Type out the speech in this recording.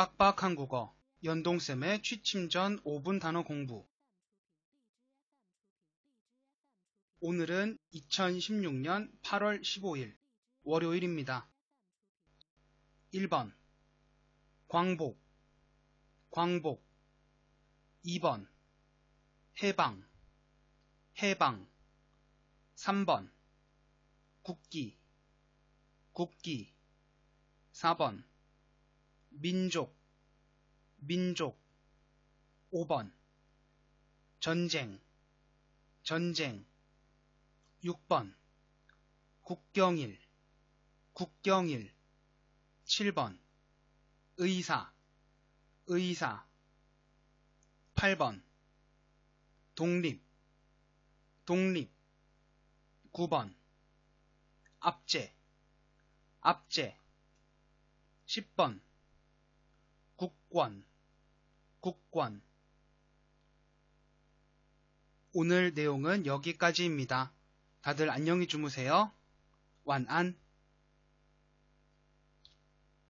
빡빡한 국어 연동쌤의 취침 전 5분 단어 공부. 오늘은 2016년 8월 15일 월요일입니다. 1번. 광복. 광복. 2번. 해방. 해방. 3번. 국기. 국기. 4번 민족 민족 5번 전쟁 전쟁 6번 국경일 국경일 7번 의사 의사 8번 독립 독립 9번 압제 압제 10번 국권 국권 오늘 내용은 여기까지입니다. 다들 안녕히 주무세요. 완안